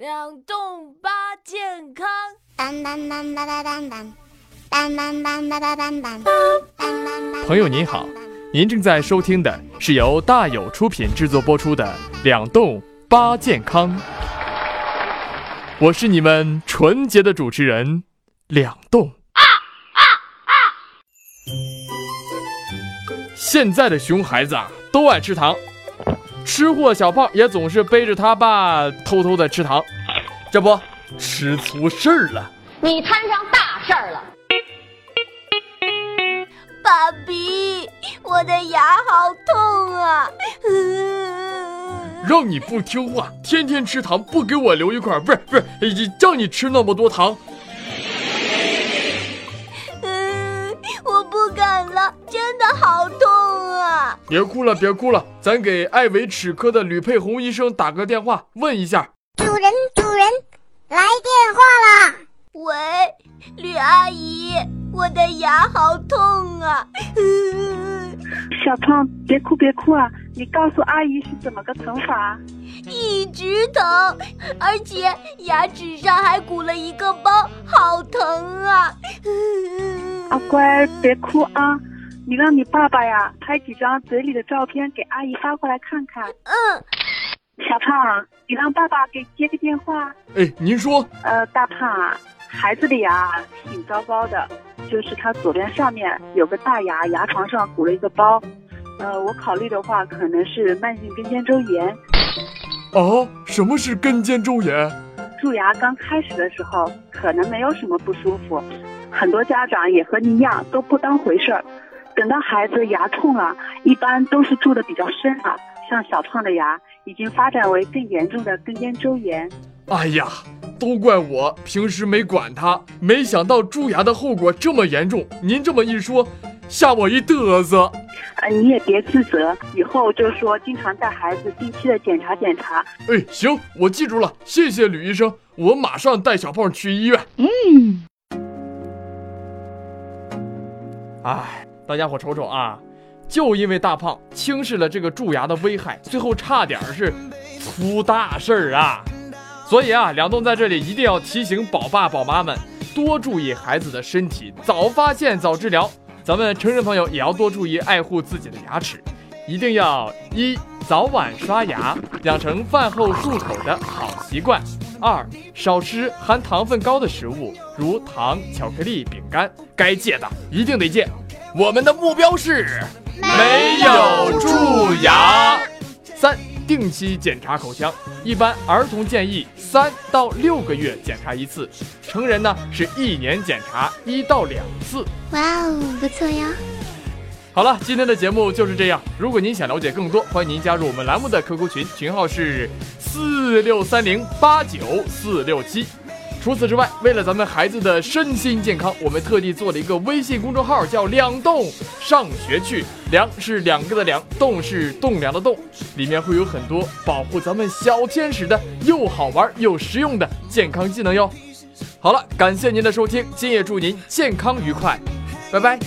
两动八健康。当当当当当当当，当当当当当当。朋友您好，您正在收听的是由大有出品制作播出的《两动八健康》，我是你们纯洁的主持人两动。现在的熊孩子啊，都爱吃糖。吃货小胖也总是背着他爸偷偷的吃糖，这不吃出事儿了。你摊上大事儿了，爸比，我的牙好痛啊！让你不听话，天天吃糖，不给我留一块，不是不是，叫你吃那么多糖。别哭了，别哭了，咱给爱维齿科的吕佩红医生打个电话，问一下。主人，主人，来电话了。喂，吕阿姨，我的牙好痛啊！小胖，别哭别哭啊，你告诉阿姨是怎么个疼法？一直疼，而且牙齿上还鼓了一个包，好疼啊！阿乖，别哭啊。你让你爸爸呀拍几张嘴里的照片给阿姨发过来看看。嗯，小胖，你让爸爸给接个电话。哎，您说。呃，大胖啊，孩子的牙挺糟糕的，就是他左边上面有个大牙，牙床上鼓了一个包。呃，我考虑的话，可能是慢性根尖周炎。哦，什么是根尖周炎？蛀牙刚开始的时候可能没有什么不舒服，很多家长也和你一样都不当回事儿。等到孩子牙痛了，一般都是蛀的比较深了。像小胖的牙，已经发展为更严重的根尖周炎。哎呀，都怪我平时没管他，没想到蛀牙的后果这么严重。您这么一说，吓我一嘚瑟。啊，你也别自责，以后就说经常带孩子定期的检查检查。哎，行，我记住了，谢谢吕医生，我马上带小胖去医院。嗯。哎。大家伙瞅瞅啊，就因为大胖轻视了这个蛀牙的危害，最后差点是出大事儿啊！所以啊，梁栋在这里一定要提醒宝爸宝妈们多注意孩子的身体，早发现早治疗。咱们成人朋友也要多注意爱护自己的牙齿，一定要一早晚刷牙，养成饭后漱口的好习惯；二少吃含糖分高的食物，如糖、巧克力、饼干，该戒的一定得戒。我们的目标是没有蛀牙。三、定期检查口腔，一般儿童建议三到六个月检查一次，成人呢是一年检查一到两次。哇哦，不错呀！好了，今天的节目就是这样。如果您想了解更多，欢迎您加入我们栏目的 QQ 群，群号是四六三零八九四六七。除此之外，为了咱们孩子的身心健康，我们特地做了一个微信公众号，叫“两洞上学去”。两是两个的两，洞是栋梁的栋，里面会有很多保护咱们小天使的又好玩又实用的健康技能哟。好了，感谢您的收听，今夜祝您健康愉快，拜拜。